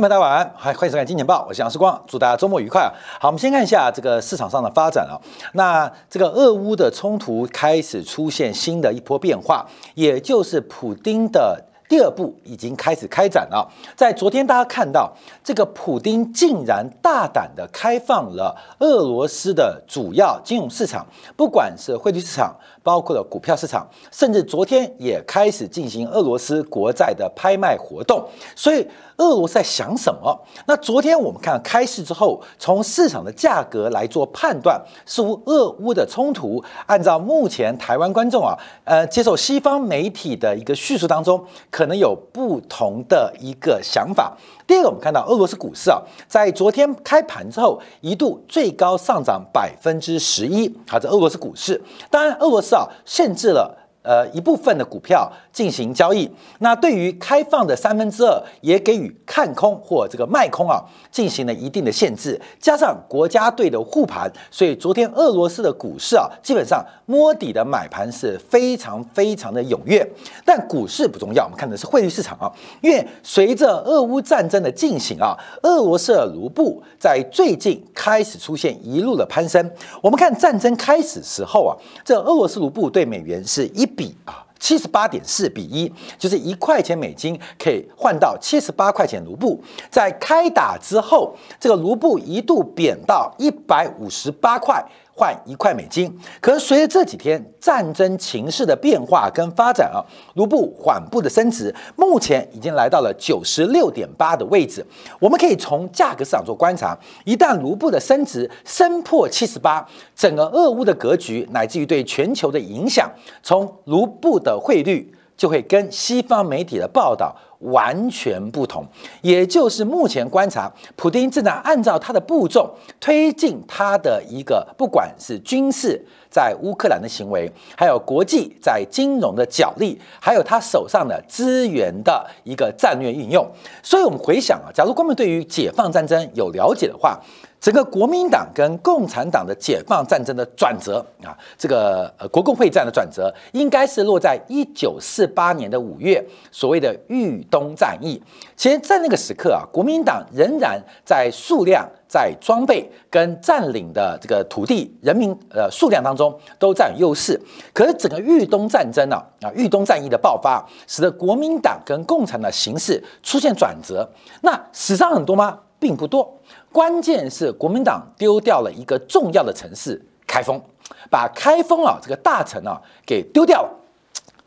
朋友，大家晚安，欢迎收看《金钱报》，我是杨世光，祝大家周末愉快！好，我们先看一下这个市场上的发展啊。那这个俄乌的冲突开始出现新的一波变化，也就是普丁的。第二步已经开始开展了，在昨天大家看到，这个普丁竟然大胆的开放了俄罗斯的主要金融市场，不管是汇率市场，包括了股票市场，甚至昨天也开始进行俄罗斯国债的拍卖活动，所以。俄罗斯在想什么？那昨天我们看开市之后，从市场的价格来做判断，似乎俄乌的冲突，按照目前台湾观众啊，呃，接受西方媒体的一个叙述当中，可能有不同的一个想法。第二个，我们看到俄罗斯股市啊，在昨天开盘之后，一度最高上涨百分之十一。好，这俄罗斯股市，当然俄罗斯，限制了。呃，一部分的股票进行交易，那对于开放的三分之二也给予看空或这个卖空啊，进行了一定的限制。加上国家队的护盘，所以昨天俄罗斯的股市啊，基本上摸底的买盘是非常非常的踊跃。但股市不重要，我们看的是汇率市场啊，因为随着俄乌战争的进行啊，俄罗斯的卢布在最近开始出现一路的攀升。我们看战争开始时候啊，这俄罗斯卢布对美元是一。比啊，七十八点四比一，就是一块钱美金可以换到七十八块钱卢布。在开打之后，这个卢布一度贬到一百五十八块。换一块美金，可是随着这几天战争情势的变化跟发展啊，卢布缓步的升值，目前已经来到了九十六点八的位置。我们可以从价格市场做观察，一旦卢布的升值升破七十八，整个俄乌的格局乃至于对全球的影响，从卢布的汇率就会跟西方媒体的报道。完全不同，也就是目前观察，普京正在按照他的步骤推进他的一个，不管是军事在乌克兰的行为，还有国际在金融的角力，还有他手上的资源的一个战略运用。所以，我们回想啊，假如光们对于解放战争有了解的话。整个国民党跟共产党的解放战争的转折啊，这个呃国共会战的转折，应该是落在一九四八年的五月，所谓的豫东战役。其实，在那个时刻啊，国民党仍然在数量、在装备跟占领的这个土地、人民呃数量当中都占有优势。可是，整个豫东战争呢，啊豫东战役的爆发，使得国民党跟共产的形势出现转折。那死伤很多吗？并不多。关键是国民党丢掉了一个重要的城市开封，把开封啊这个大城啊给丢掉了。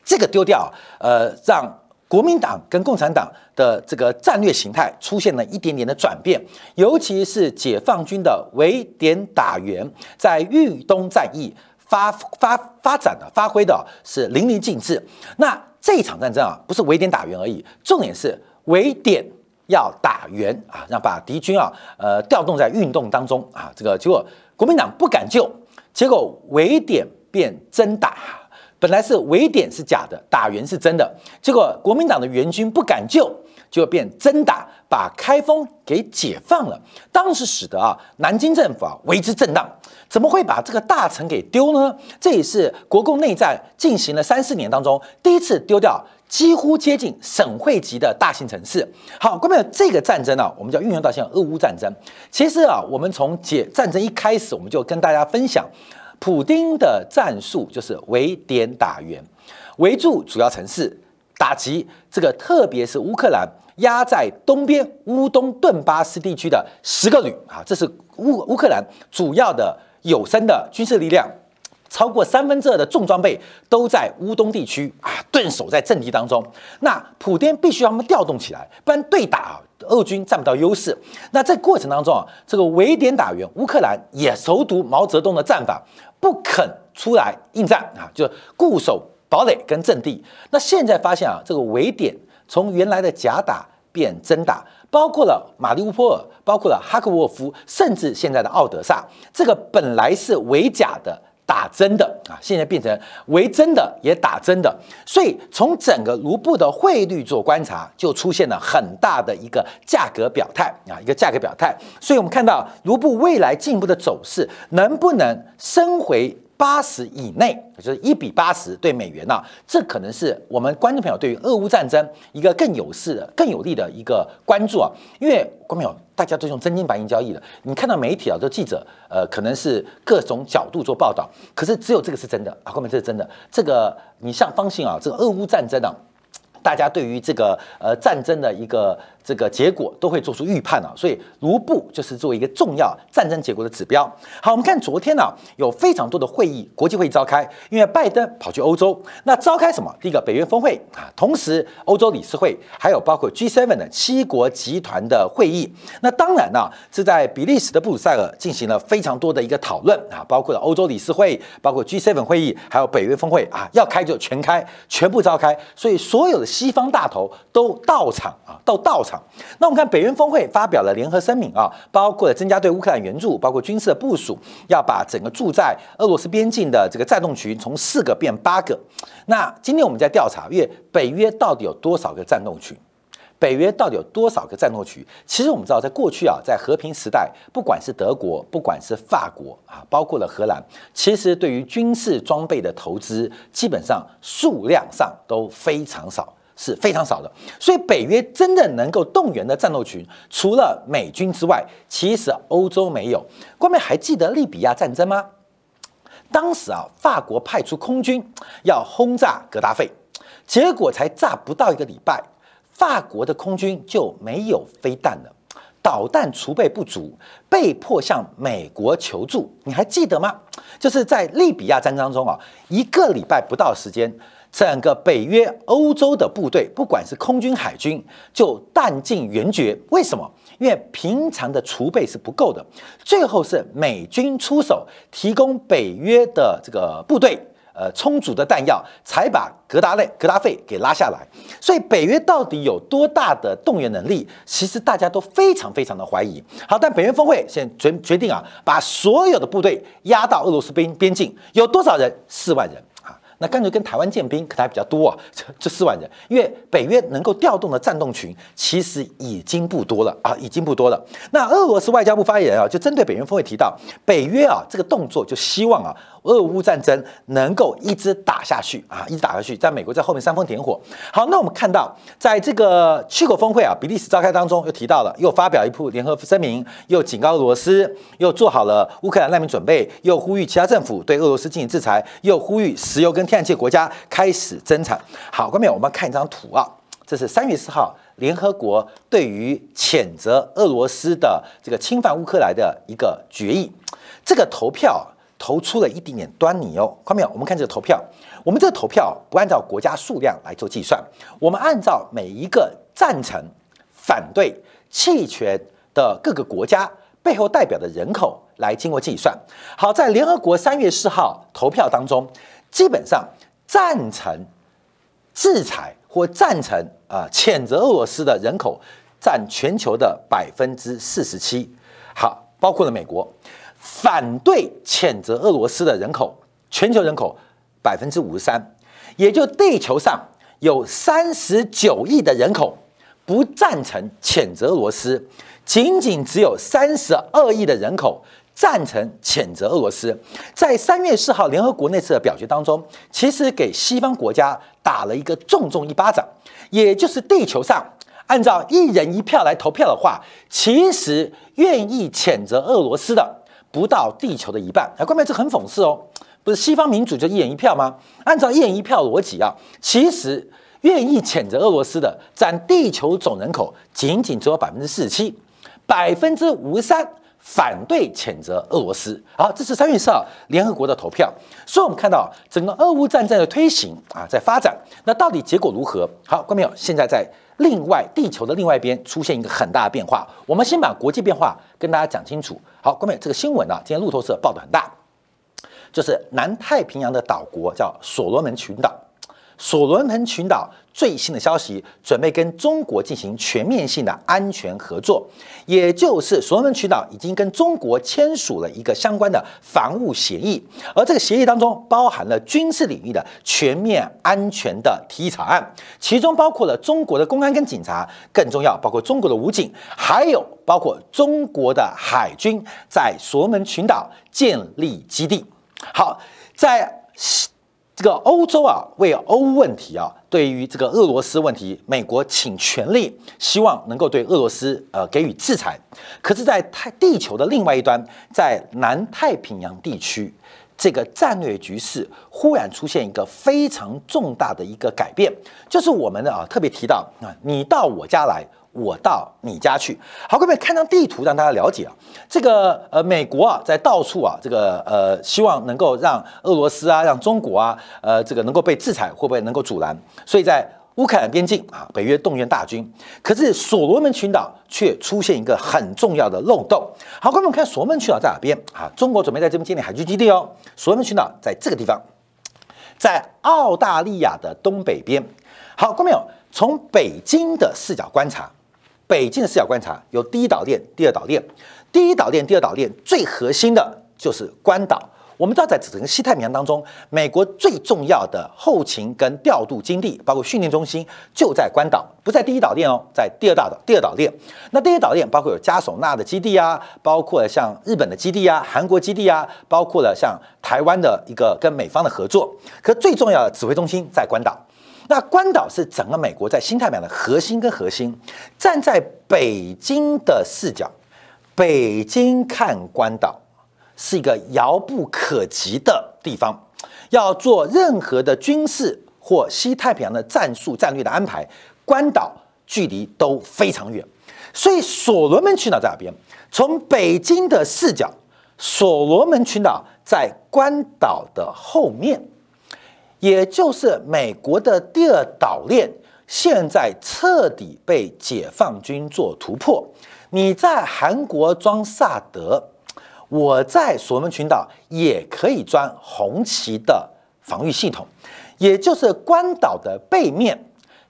这个丢掉，呃，让国民党跟共产党的这个战略形态出现了一点点的转变。尤其是解放军的围点打援，在豫东战役发发发展的发挥的是淋漓尽致。那这一场战争啊，不是围点打援而已，重点是围点。要打援啊，让把敌军啊，呃，调动在运动当中啊，这个结果国民党不敢救，结果围点变真打，本来是围点是假的，打援是真的，结果国民党的援军不敢救，就变真打，把开封给解放了。当时使得啊，南京政府啊为之震荡，怎么会把这个大城给丢呢？这也是国共内战进行了三四年当中第一次丢掉。几乎接近省会级的大型城市。好，各位，这个战争呢，我们就要运用到像俄乌战争。其实啊，我们从解战争一开始，我们就跟大家分享，普丁的战术就是围点打援，围住主要城市，打击这个，特别是乌克兰压在东边乌东顿巴斯地区的十个旅啊，这是乌乌克兰主要的有生的军事力量。超过三分之二的重装备都在乌东地区啊，顿守在阵地当中。那普天必须要他们调动起来，不然对打俄军占不到优势。那在过程当中啊，这个围点打援，乌克兰也熟读毛泽东的战法，不肯出来应战啊，就固守堡垒跟阵地。那现在发现啊，这个围点从原来的假打变真打，包括了马里乌波尔，包括了哈克沃夫，甚至现在的奥德萨，这个本来是围假的。打针的啊，现在变成为真的也打针的，所以从整个卢布的汇率做观察，就出现了很大的一个价格表态啊，一个价格表态。所以我们看到卢布未来进一步的走势能不能升回？八十以内，就是一比八十对美元呐，这可能是我们观众朋友对于俄乌战争一个更有势的、更有利的一个关注啊。因为观众朋友大家都用真金白银交易的，你看到媒体啊，这记者呃，可能是各种角度做报道，可是只有这个是真的啊，后面这是真的。这个你像方信啊，这个俄乌战争啊，大家对于这个呃战争的一个。这个结果都会做出预判啊，所以卢布就是作为一个重要战争结果的指标。好，我们看昨天呢，有非常多的会议，国际会议召开，因为拜登跑去欧洲，那召开什么？第一个北约峰会啊，同时欧洲理事会，还有包括 G7 的七国集团的会议。那当然呢，是在比利时的布鲁塞尔进行了非常多的一个讨论啊，包括了欧洲理事会，包括 G7 会议，还有北约峰会啊，要开就全开，全部召开，所以所有的西方大头都到场啊，到到场。那我们看北约峰会发表了联合声明啊，包括了增加对乌克兰援助，包括军事的部署，要把整个驻在俄罗斯边境的这个战斗群从四个变八个。那今天我们在调查，因为北约到底有多少个战斗群？北约到底有多少个战斗群？其实我们知道，在过去啊，在和平时代，不管是德国，不管是法国啊，包括了荷兰，其实对于军事装备的投资，基本上数量上都非常少。是非常少的，所以北约真的能够动员的战斗群，除了美军之外，其实欧洲没有。各位还记得利比亚战争吗？当时啊，法国派出空军要轰炸格达费，结果才炸不到一个礼拜，法国的空军就没有飞弹了，导弹储备不足，被迫向美国求助。你还记得吗？就是在利比亚战争中啊，一个礼拜不到时间。整个北约欧洲的部队，不管是空军、海军，就弹尽援绝。为什么？因为平常的储备是不够的。最后是美军出手，提供北约的这个部队，呃，充足的弹药，才把格达类、格达费给拉下来。所以北约到底有多大的动员能力？其实大家都非常非常的怀疑。好，但北约峰会现决决定啊，把所有的部队压到俄罗斯边边境，有多少人？四万人。那干脆跟台湾建兵可能还比较多啊，这 这四万人，因为北约能够调动的战斗群其实已经不多了啊，已经不多了。那俄罗斯外交部发言人啊，就针对北约峰会提到，北约啊这个动作就希望啊。俄乌战争能够一直打下去啊，一直打下去，在美国在后面煽风点火。好，那我们看到，在这个七国峰会啊，比利时召开当中，又提到了，又发表一部联合声明，又警告俄罗斯，又做好了乌克兰难民准备，又呼吁其他政府对俄罗斯进行制裁，又呼吁石油跟天然气国家开始增产。好，下面我们看一张图啊，这是三月四号联合国对于谴责俄罗斯的这个侵犯乌克兰的一个决议，这个投票。投出了一点点端倪哦，看到没有？我们看这个投票，我们这个投票不按照国家数量来做计算，我们按照每一个赞成、反对、弃权的各个国家背后代表的人口来经过计算。好，在联合国三月四号投票当中，基本上赞成制裁或赞成啊谴责俄罗斯的人口占全球的百分之四十七。好，包括了美国。反对谴责俄罗斯的人口，全球人口百分之五十三，也就地球上有三十九亿的人口不赞成谴责俄罗斯，仅仅只有三十二亿的人口赞成谴责俄罗斯。在三月四号联合国那次的表决当中，其实给西方国家打了一个重重一巴掌，也就是地球上按照一人一票来投票的话，其实愿意谴责俄罗斯的。不到地球的一半，哎，关键这很讽刺哦，不是西方民主就一人一票吗？按照一人一票逻辑啊，其实愿意谴责俄罗斯的占地球总人口仅仅只有百分之四十七，百分之五十三反对谴责俄罗斯。好，这是三月四号联合国的投票，所以我们看到整个俄乌战争的推行啊，在发展，那到底结果如何？好，关没有？现在在另外地球的另外一边出现一个很大的变化，我们先把国际变化跟大家讲清楚。好，各位，这个新闻呢，今天路透社报的很大，就是南太平洋的岛国叫所罗门群岛。所罗门群岛最新的消息，准备跟中国进行全面性的安全合作，也就是所罗门群岛已经跟中国签署了一个相关的防务协议，而这个协议当中包含了军事领域的全面安全的提议草案，其中包括了中国的公安跟警察，更重要包括中国的武警，还有包括中国的海军在所罗门群岛建立基地。好。在这个欧洲啊，为欧问题啊，对于这个俄罗斯问题，美国请全力，希望能够对俄罗斯呃给予制裁。可是，在太地球的另外一端，在南太平洋地区，这个战略局势忽然出现一个非常重大的一个改变，就是我们啊特别提到啊，你到我家来。我到你家去，好，各位看张地图，让大家了解啊，这个呃，美国啊，在到处啊，这个呃，希望能够让俄罗斯啊，让中国啊，呃，这个能够被制裁，会不会能够阻拦？所以在乌克兰边境啊，北约动员大军，可是所罗门群岛却出现一个很重要的漏洞。好，各位看所罗门群岛在哪边啊？中国准备在这边建立海军基地哦。所罗门群岛在这个地方，在澳大利亚的东北边。好，各位有从北京的视角观察。北京的视角观察，有第一岛链、第二岛链。第一岛链、第二岛链最核心的就是关岛。我们知道，在整个西太平洋当中，美国最重要的后勤跟调度基地，包括训练中心，就在关岛，不在第一岛链哦，在第二大岛、第二岛链。那第一岛链包括有加索纳的基地啊，包括像日本的基地啊、韩国基地啊，包括了像台湾的一个跟美方的合作。可最重要的指挥中心在关岛。那关岛是整个美国在新太平洋的核心跟核心，站在北京的视角，北京看关岛是一个遥不可及的地方，要做任何的军事或西太平洋的战术战略的安排，关岛距离都非常远，所以所罗门群岛在哪边？从北京的视角，所罗门群岛在关岛的后面。也就是美国的第二岛链，现在彻底被解放军做突破。你在韩国装萨德，我在所门群岛也可以装红旗的防御系统。也就是关岛的背面，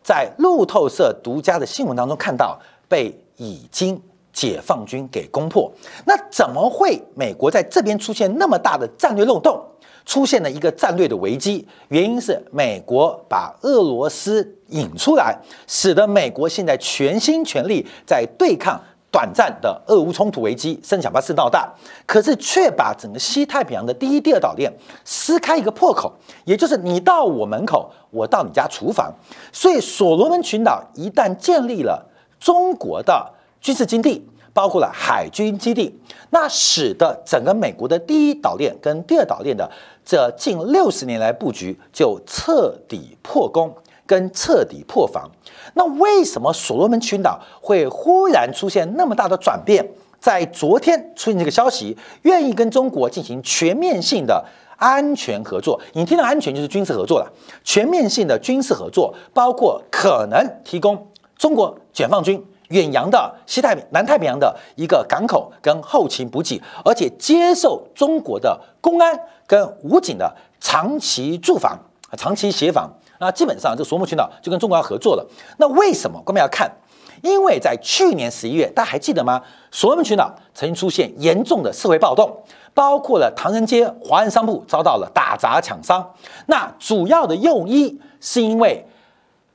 在路透社独家的新闻当中看到，被已经解放军给攻破。那怎么会美国在这边出现那么大的战略漏洞？出现了一个战略的危机，原因是美国把俄罗斯引出来，使得美国现在全心全力在对抗短暂的俄乌冲突危机，生想把事闹大，可是却把整个西太平洋的第一、第二岛链撕开一个破口，也就是你到我门口，我到你家厨房，所以所罗门群岛一旦建立了中国的军事基地。包括了海军基地，那使得整个美国的第一岛链跟第二岛链的这近六十年来布局就彻底破功，跟彻底破防。那为什么所罗门群岛会忽然出现那么大的转变？在昨天出现这个消息，愿意跟中国进行全面性的安全合作。你听到安全就是军事合作了，全面性的军事合作包括可能提供中国解放军。远洋的西太平南太平洋的一个港口跟后勤补给，而且接受中国的公安跟武警的长期驻防，长期协防。那基本上这索姆群岛就跟中国要合作了。那为什么我们要看？因为在去年十一月，大家还记得吗？索姆群岛曾经出现严重的社会暴动，包括了唐人街华人商铺遭到了打砸抢伤。那主要的用意是因为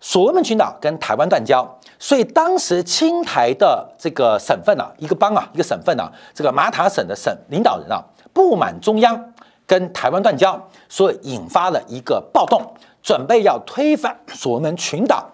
所罗门群岛跟台湾断交。所以当时青台的这个省份啊，一个邦啊，一个省份啊，这个马塔省的省领导人啊，不满中央跟台湾断交，所以引发了一个暴动，准备要推翻所罗门群岛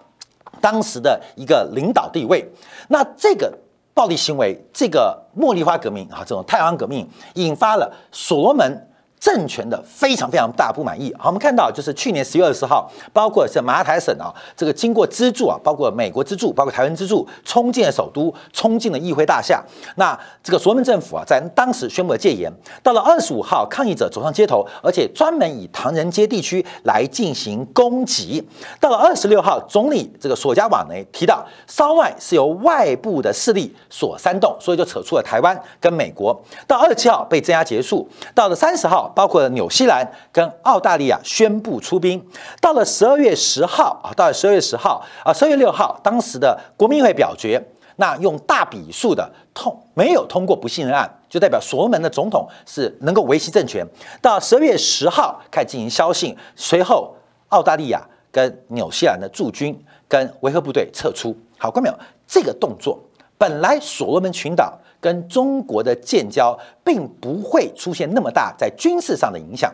当时的一个领导地位。那这个暴力行为，这个茉莉花革命啊，这种太阳革命，引发了所罗门。政权的非常非常大不满意。好，我们看到就是去年十月二十号，包括是马台省啊，这个经过资助啊，包括美国资助，包括台湾资助，冲进了首都，冲进了议会大厦。那这个所罗门政府啊，在当时宣布了戒严。到了二十五号，抗议者走上街头，而且专门以唐人街地区来进行攻击。到了二十六号，总理这个索加瓦雷提到，骚外是由外部的势力所煽动，所以就扯出了台湾跟美国。到二十七号被镇压结束。到了三十号。包括纽西兰跟澳大利亚宣布出兵，到了十二月十号啊，到了十二月十号啊，十二月六号，当时的国民会表决，那用大笔数的通没有通过不信任案，就代表所罗门的总统是能够维系政权。到十二月十号开始进行消信，随后澳大利亚跟纽西兰的驻军跟维和部队撤出。好，看没有？这个动作本来所罗门群岛。跟中国的建交，并不会出现那么大在军事上的影响。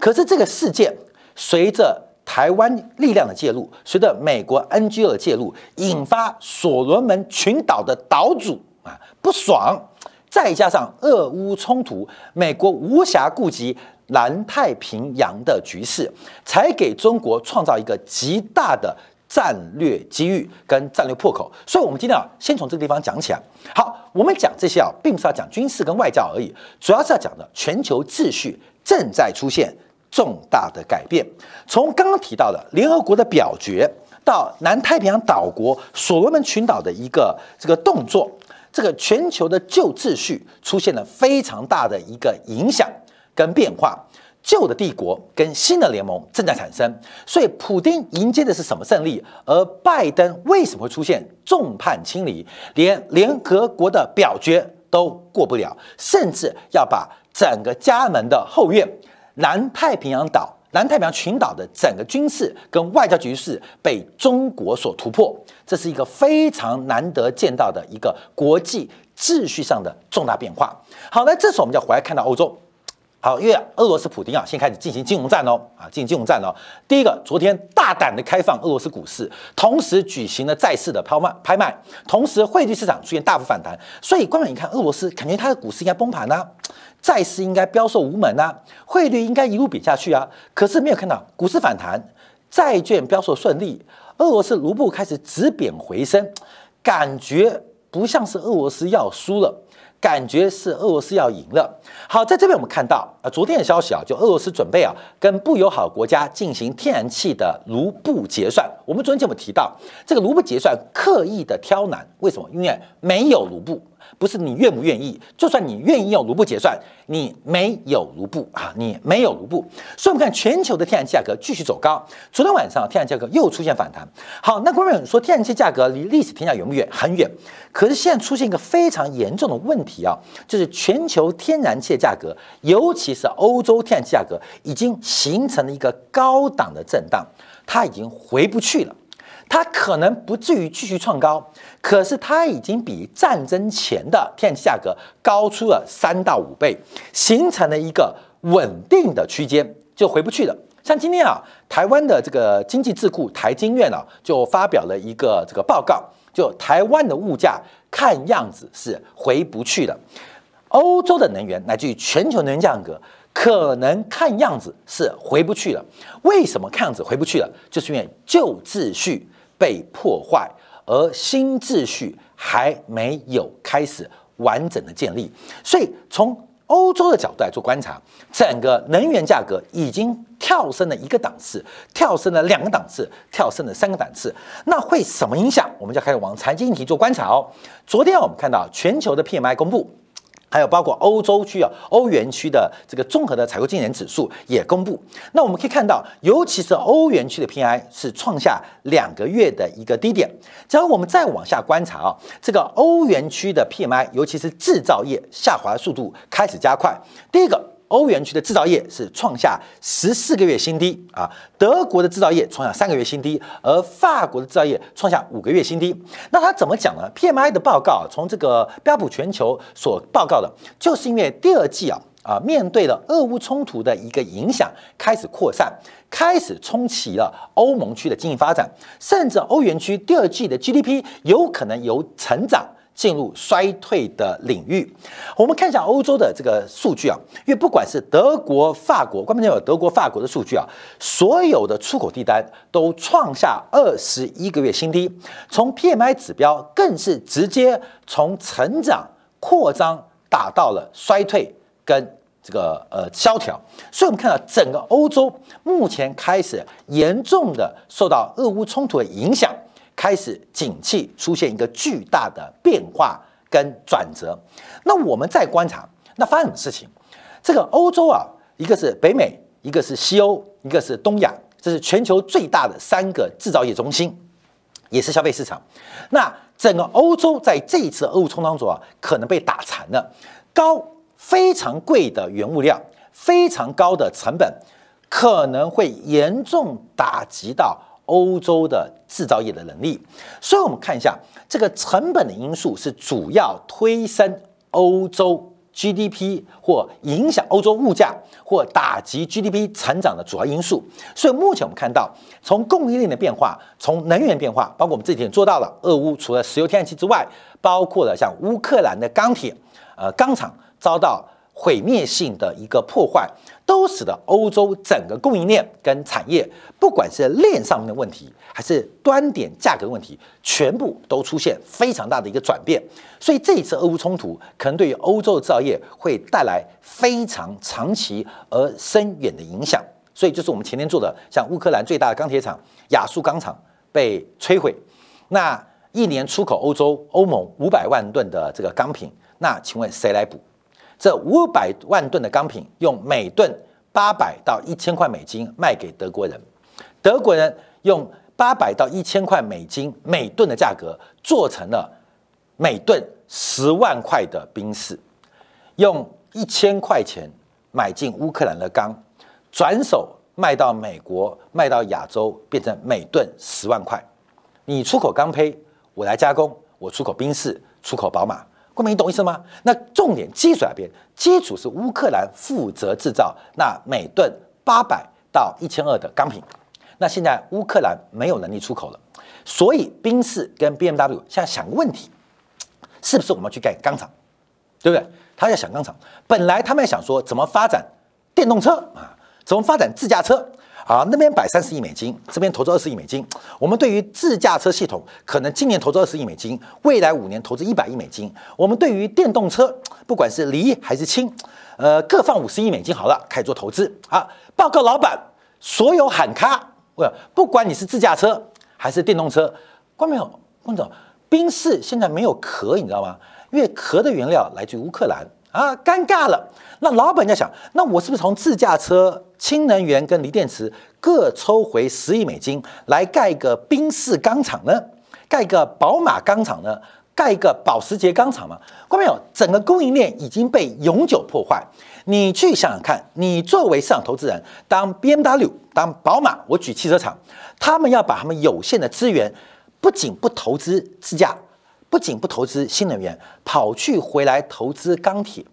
可是这个事件随着台湾力量的介入，随着美国 NGO 的介入，引发所罗门群岛的岛主啊不爽，再加上俄乌冲突，美国无暇顾及南太平洋的局势，才给中国创造一个极大的。战略机遇跟战略破口，所以，我们今天啊，先从这个地方讲起来。好，我们讲这些啊，并不是要讲军事跟外交而已，主要是要讲的全球秩序正在出现重大的改变。从刚刚提到的联合国的表决，到南太平洋岛国所罗门群岛的一个这个动作，这个全球的旧秩序出现了非常大的一个影响跟变化。旧的帝国跟新的联盟正在产生，所以普京迎接的是什么胜利？而拜登为什么会出现众叛亲离，连联合国的表决都过不了，甚至要把整个家门的后院南太平洋岛、南太平洋群岛的整个军事跟外交局势被中国所突破，这是一个非常难得见到的一个国际秩序上的重大变化。好，那这时候我们就回来看到欧洲。好，因为俄罗斯普京啊，先开始进行金融战哦，啊，进行金融战哦。第一个，昨天大胆的开放俄罗斯股市，同时举行了债市的抛卖拍卖，同时汇率市场出现大幅反弹，所以官员一看，俄罗斯感觉它的股市应该崩盘呐，债市应该标售无门呐，汇率应该一路贬下去啊。可是没有看到股市反弹，债券标售顺利，俄罗斯卢布开始止贬回升，感觉不像是俄罗斯要输了。感觉是俄罗斯要赢了。好，在这边我们看到啊，昨天的消息啊，就俄罗斯准备啊，跟不友好国家进行天然气的卢布结算。我们昨天就有提到，这个卢布结算刻意的挑难，为什么？因为没有卢布。不是你愿不愿意，就算你愿意用卢布结算，你没有卢布啊，你没有卢布。所以，我们看全球的天然气价格继续走高。昨天晚上，天然气价格又出现反弹。好，那官员说天然气价格离历史天价远不远？很远。可是现在出现一个非常严重的问题啊，就是全球天然气价格，尤其是欧洲天然气价格，已经形成了一个高档的震荡，它已经回不去了。它可能不至于继续创高，可是它已经比战争前的天然气价格高出了三到五倍，形成了一个稳定的区间，就回不去了。像今天啊，台湾的这个经济智库台经院啊，就发表了一个这个报告，就台湾的物价看样子是回不去了，欧洲的能源乃至于全球能源价格可能看样子是回不去了。为什么看样子回不去了？就是因为旧秩序。被破坏，而新秩序还没有开始完整的建立，所以从欧洲的角度来做观察，整个能源价格已经跳升了一个档次，跳升了两个档次，跳升了三个档次，那会什么影响？我们就开始往财经议题做观察哦。昨天我们看到全球的 PMI 公布。还有包括欧洲区啊，欧元区的这个综合的采购经理指数也公布。那我们可以看到，尤其是欧元区的 PI 是创下两个月的一个低点。只要我们再往下观察啊，这个欧元区的 PMI，尤其是制造业下滑速度开始加快。第一个。欧元区的制造业是创下十四个月新低啊，德国的制造业创下三个月新低，而法国的制造业创下五个月新低。那他怎么讲呢？PMI 的报告从这个标普全球所报告的，就是因为第二季啊啊面对了俄乌冲突的一个影响，开始扩散，开始冲起了欧盟区的经济发展，甚至欧元区第二季的 GDP 有可能由成长。进入衰退的领域，我们看一下欧洲的这个数据啊，因为不管是德国、法国，关键有德国、法国的数据啊，所有的出口订单都创下二十一个月新低，从 PMI 指标更是直接从成长扩张打到了衰退跟这个呃萧条，所以我们看到整个欧洲目前开始严重的受到俄乌冲突的影响。开始景气出现一个巨大的变化跟转折，那我们再观察，那发生什么事情？这个欧洲啊，一个是北美，一个是西欧，一个是东亚，这是全球最大的三个制造业中心，也是消费市场。那整个欧洲在这一次俄乌冲当中啊，可能被打残了，高非常贵的原物料，非常高的成本，可能会严重打击到。欧洲的制造业的能力，所以我们看一下这个成本的因素是主要推升欧洲 GDP 或影响欧洲物价或打击 GDP 成长的主要因素。所以目前我们看到，从供应链的变化，从能源变化，包括我们这几天做到了，俄乌除了石油天然气之外，包括了像乌克兰的钢铁，呃，钢厂遭到。毁灭性的一个破坏，都使得欧洲整个供应链跟产业，不管是链上面的问题，还是端点价格问题，全部都出现非常大的一个转变。所以这一次俄乌冲突，可能对于欧洲的制造业会带来非常长期而深远的影响。所以就是我们前天做的，像乌克兰最大的钢铁厂亚速钢厂被摧毁，那一年出口欧洲欧盟五百万吨的这个钢品，那请问谁来补？这五百万吨的钢品用每吨八百到一千块美金卖给德国人，德国人用八百到一千块美金每吨的价格做成了每吨十万块的冰室，用一千块钱买进乌克兰的钢，转手卖到美国，卖到亚洲，变成每吨十万块。你出口钢坯，我来加工，我出口冰室，出口宝马。郭明，你懂意思吗？那重点基础那边，基础是乌克兰负责制造那每吨八百到一千二的钢品。那现在乌克兰没有能力出口了，所以宾士跟 B M W 现在想个问题，是不是我们要去盖钢厂，对不对？他在想钢厂，本来他们想说怎么发展电动车啊，怎么发展自驾车。啊，那边摆三十亿美金，这边投资二十亿美金。我们对于自驾车系统，可能今年投资二十亿美金，未来五年投资一百亿美金。我们对于电动车，不管是锂还是氢，呃，各放五十亿美金好了，开始做投资。啊，报告老板，所有喊卡，不，不管你是自驾车还是电动车，关没有？关总，宾士现在没有壳，你知道吗？因为壳的原料来自于乌克兰。啊，尴尬了。那老板在想，那我是不是从自驾车、氢能源跟锂电池各抽回十亿美金来盖一个宾士钢厂呢？盖个宝马钢厂呢？盖一个保时捷钢厂吗？看到没有？整个供应链已经被永久破坏。你去想想看，你作为市场投资人，当 BMW、当宝马，我举汽车厂，他们要把他们有限的资源，不仅不投资自驾。不仅不投资新能源，跑去回来投资钢铁，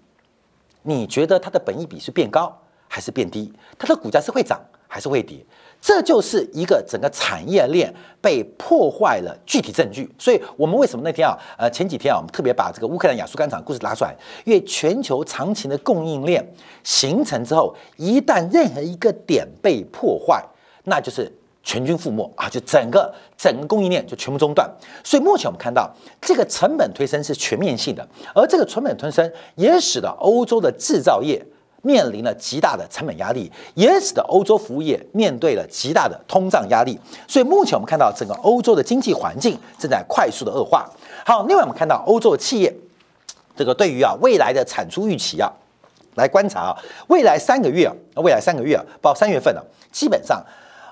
你觉得它的本益比是变高还是变低？它的股价是会涨还是会跌？这就是一个整个产业链被破坏了具体证据。所以，我们为什么那天啊，呃，前几天啊，我们特别把这个乌克兰亚速钢厂故事拿出来？因为全球长期的供应链形成之后，一旦任何一个点被破坏，那就是。全军覆没啊！就整个整个供应链就全部中断，所以目前我们看到这个成本推升是全面性的，而这个成本推升也使得欧洲的制造业面临了极大的成本压力，也使得欧洲服务业面对了极大的通胀压力。所以目前我们看到整个欧洲的经济环境正在快速的恶化。好，另外我们看到欧洲的企业这个对于啊未来的产出预期啊来观察啊，未来三个月啊，未来三个月啊，包括三月份呢，基本上。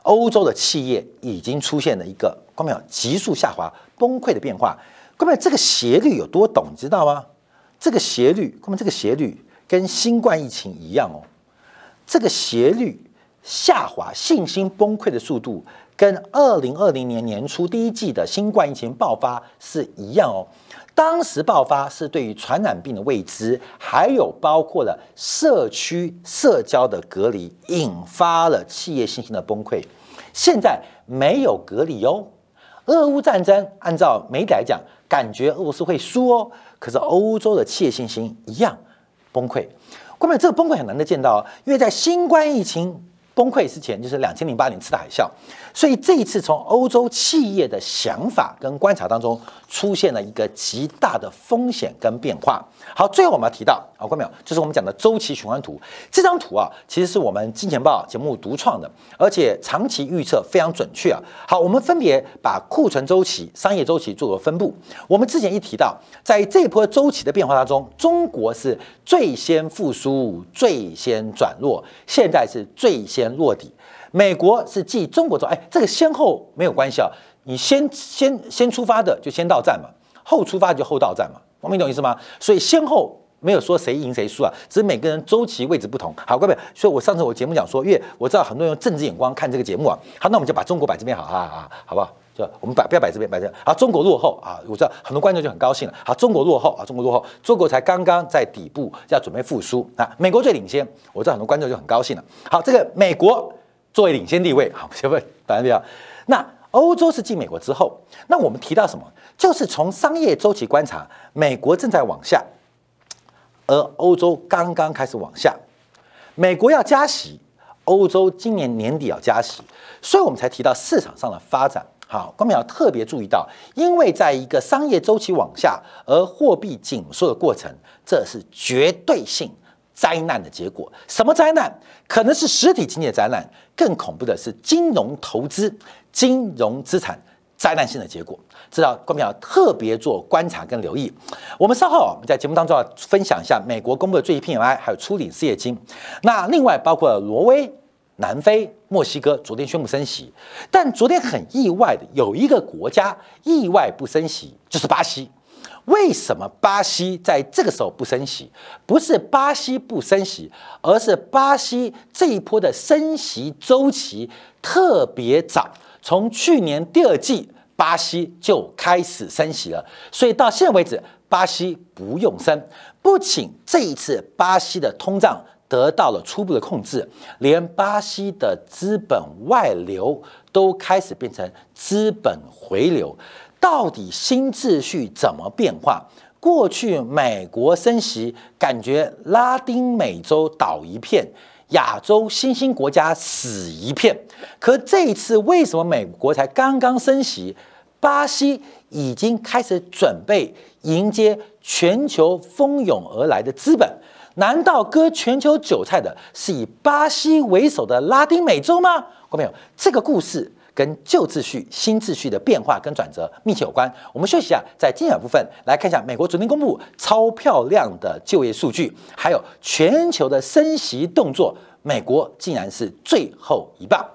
欧洲的企业已经出现了一个，看没有，急速下滑、崩溃的变化。看没有，这个斜率有多陡，你知道吗？这个斜率，看到没这个斜率跟新冠疫情一样哦。这个斜率下滑、信心崩溃的速度，跟二零二零年年初第一季的新冠疫情爆发是一样哦。当时爆发是对于传染病的未知，还有包括了社区社交的隔离，引发了企业信心的崩溃。现在没有隔离哦，俄乌战争按照媒体来讲，感觉俄罗斯会输哦，可是欧洲的企业信心一样崩溃。关键这个崩溃很难得见到，因为在新冠疫情崩溃之前，就是两千零八年次的海啸。所以这一次从欧洲企业的想法跟观察当中，出现了一个极大的风险跟变化。好，最后我们要提到啊，看到没有？就是我们讲的周期循环图。这张图啊，其实是我们金钱豹节目独创的，而且长期预测非常准确啊。好，我们分别把库存周期、商业周期做个分布。我们之前一提到，在这波周期的变化当中，中国是最先复苏、最先转弱，现在是最先落底。美国是继中国之后，哎，这个先后没有关系啊。你先先先出发的就先到站嘛，后出发就后到站嘛。我们懂意思吗？所以先后没有说谁赢谁输啊，只是每个人周期位置不同。好，各位，所以我上次我节目讲说，因为我知道很多人用政治眼光看这个节目啊。好，那我们就把中国摆这边好，好好好，不好？就我们摆不要摆这边，摆这边。好，中国落后啊，我知道很多观众就很高兴了。好，中国落后啊，中国落后，中国才刚刚在底部要准备复苏啊，美国最领先，我知道很多观众就很高兴了。好，这个美国作为领先地位，好，先问反正比较，那欧洲是进美国之后，那我们提到什么？就是从商业周期观察，美国正在往下，而欧洲刚刚开始往下。美国要加息，欧洲今年年底要加息，所以我们才提到市场上的发展。好，我们要特别注意到，因为在一个商业周期往下而货币紧缩的过程，这是绝对性灾难的结果。什么灾难？可能是实体经济的灾难，更恐怖的是金融投资、金融资产灾难性的结果。知道观众要特别做观察跟留意。我们稍后我们在节目当中要分享一下美国公布的最新 PMI，还有初领失业金。那另外包括挪威、南非、墨西哥昨天宣布升息，但昨天很意外的有一个国家意外不升息，就是巴西。为什么巴西在这个时候不升息？不是巴西不升息，而是巴西这一波的升息周期特别早，从去年第二季。巴西就开始升息了，所以到现在为止，巴西不用升。不仅这一次巴西的通胀得到了初步的控制，连巴西的资本外流都开始变成资本回流。到底新秩序怎么变化？过去美国升息，感觉拉丁美洲倒一片。亚洲新兴国家死一片，可这一次为什么美国才刚刚升息，巴西已经开始准备迎接全球蜂拥而来的资本？难道割全球韭菜的是以巴西为首的拉丁美洲吗？各位朋友，这个故事。跟旧秩序、新秩序的变化跟转折密切有关。我们休息一下，在精选部分来看一下美国昨天公布超漂亮的就业数据，还有全球的升息动作，美国竟然是最后一棒。